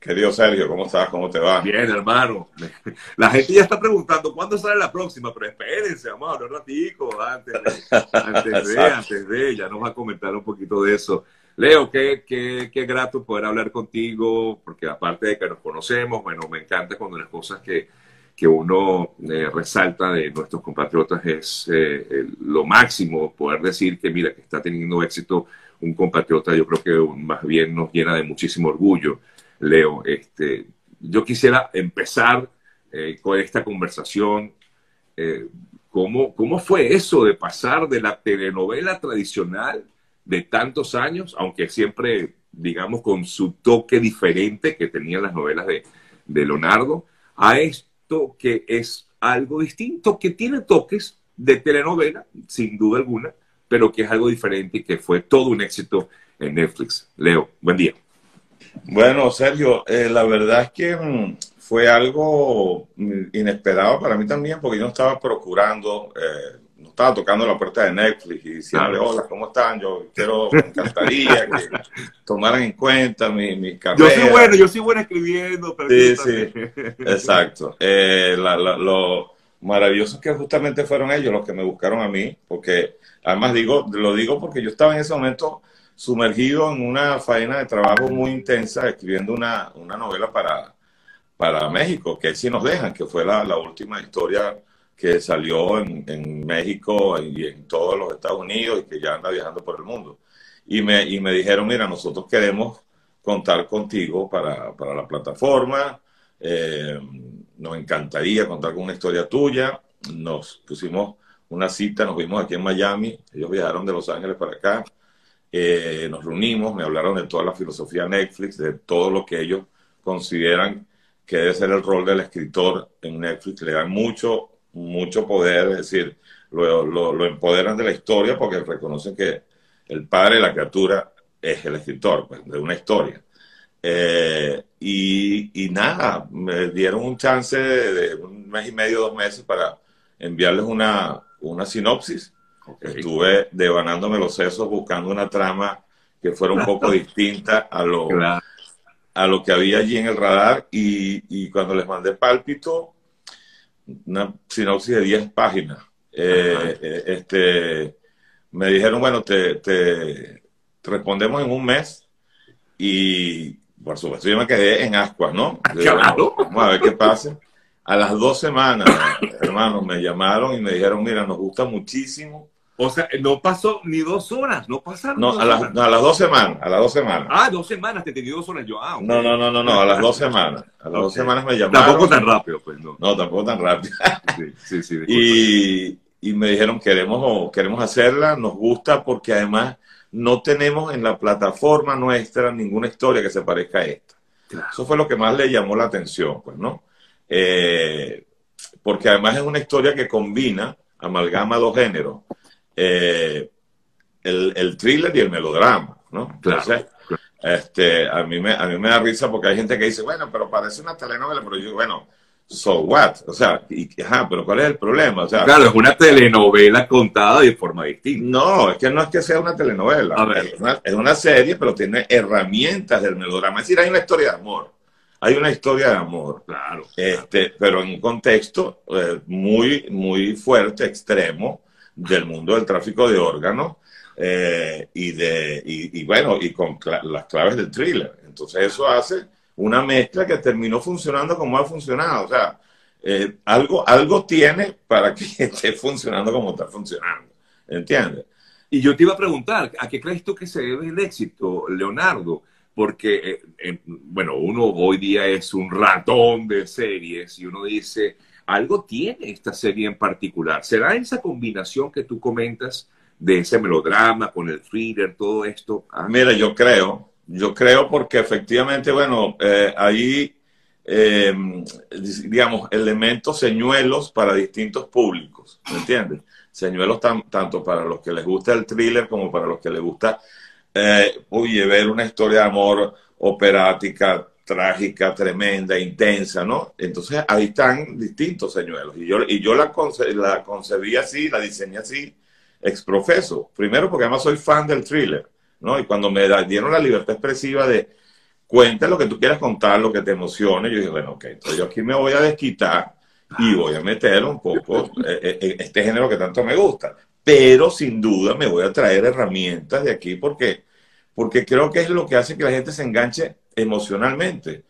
Querido Sergio, ¿cómo estás? ¿Cómo te va? Bien, hermano. La gente ya está preguntando cuándo sale la próxima, pero espérense, vamos a hablar un ratico antes de, antes de, antes de, ya nos va a comentar un poquito de eso. Leo, qué, qué, qué grato poder hablar contigo, porque aparte de que nos conocemos, bueno, me encanta cuando las cosas que, que uno eh, resalta de nuestros compatriotas es eh, lo máximo, poder decir que mira, que está teniendo éxito un compatriota, yo creo que más bien nos llena de muchísimo orgullo. Leo. Este, yo quisiera empezar eh, con esta conversación. Eh, ¿cómo, ¿Cómo fue eso de pasar de la telenovela tradicional de tantos años, aunque siempre, digamos, con su toque diferente que tenían las novelas de, de Leonardo, a esto que es algo distinto, que tiene toques de telenovela, sin duda alguna, pero que es algo diferente y que fue todo un éxito en Netflix. Leo, buen día. Bueno, Sergio, eh, la verdad es que mm, fue algo mm, inesperado para mí también, porque yo no estaba procurando, eh, no estaba tocando la puerta de Netflix y diciendo, hola, ¿cómo están? Yo quiero, me encantaría que tomaran en cuenta mi, mi carrera. Yo soy bueno, yo soy bueno escribiendo. Pero sí, sí, exacto. Eh, lo maravilloso es que justamente fueron ellos los que me buscaron a mí, porque además digo, lo digo porque yo estaba en ese momento sumergido en una faena de trabajo muy intensa escribiendo una, una novela para, para México, que sí nos dejan, que fue la, la última historia que salió en, en, México y en todos los Estados Unidos y que ya anda viajando por el mundo. Y me, y me dijeron, mira, nosotros queremos contar contigo para, para la plataforma, eh, nos encantaría contar con una historia tuya, nos pusimos una cita, nos vimos aquí en Miami, ellos viajaron de Los Ángeles para acá, eh, nos reunimos, me hablaron de toda la filosofía Netflix, de todo lo que ellos consideran que debe ser el rol del escritor en Netflix. Le dan mucho, mucho poder, es decir, lo, lo, empoderan de la historia porque reconocen que el padre la criatura es el escritor pues, de una historia. Eh, y, y, nada, me dieron un chance de, de, un mes y medio, dos meses para enviarles una, una sinopsis Estuve devanándome los sesos buscando una trama que fuera un poco distinta a lo, a lo que había allí en el radar. Y, cuando les mandé pálpito, una sinopsis de 10 páginas, eh, eh, este, me dijeron, bueno, te, te, respondemos en un mes y por supuesto yo me quedé en ascuas, ¿no? Vamos a ver qué pasa. A las dos semanas, hermanos, me llamaron y me dijeron, mira, nos gusta muchísimo o sea, no pasó ni dos horas, no pasaron. No, a, no, a las dos semanas, a las dos semanas. Ah, dos semanas, te entendí dos horas yo. Ah, No, no, no, no, no, a las dos semanas. A las dos semanas me llamaron. Tampoco tan rápido, pues, no. No, tampoco tan rápido. sí, sí, sí. Y, y, me dijeron, queremos, queremos hacerla, nos gusta porque además no tenemos en la plataforma nuestra ninguna historia que se parezca a esta. Eso fue lo que más le llamó la atención, pues, ¿no? Eh, porque además es una historia que combina, amalgama dos géneros eh, el, el, thriller y el melodrama, ¿no? Entonces, este, a, mí me, a mí me da risa porque hay gente que dice, bueno, pero parece una telenovela, pero yo, bueno, so what? O sea, y, ajá, pero ¿cuál es el problema? O sea, claro, es una telenovela contada de forma distinta. No, es que no es que sea una telenovela, es una, es una, serie, pero tiene herramientas del melodrama. Es decir, hay una historia de amor. Hay una historia de amor, este, pero en un contexto eh, muy, muy fuerte, extremo, del mundo del tráfico de órganos eh, y, de, y, bueno, y con las claves del thriller. Entonces eso hace una mezcla que terminó funcionando como ha funcionado. O sea, eh, algo, algo tiene para que esté funcionando como está funcionando. ¿Entiendes? Y yo te iba a preguntar, ¿a qué crees tú que se debe el éxito, Leonardo? Porque, eh, bueno, uno hoy día es un ratón de series y uno dice, algo tiene esta serie en particular. ¿Será esa combinación que tú comentas de ese melodrama con el thriller, todo esto? Ah. Mira, yo creo, yo creo porque efectivamente, bueno, eh, hay, eh, digamos, elementos señuelos para distintos públicos, ¿me entiendes? Señuelos tanto para los que les gusta el thriller como para los que les gusta, eh, oye, ver una historia de amor operática, trágica, tremenda, intensa, ¿no? Entonces ahí están distintos señuelos. Y yo, y yo la, concebí así, la diseñé así, exprofeso. Primero porque además soy fan del thriller, ¿no? Y cuando me dieron la libertad expresiva de cuenta lo que tú quieras contar, lo que te emocione. Yo dije, bueno, ok, entonces yo aquí me voy a desquitar y voy a meter un poco eh, eh, este género que tanto me gusta. Pero sin duda me voy a traer herramientas de aquí porque, porque creo que es lo que hace que la gente se enganche emocionalmente.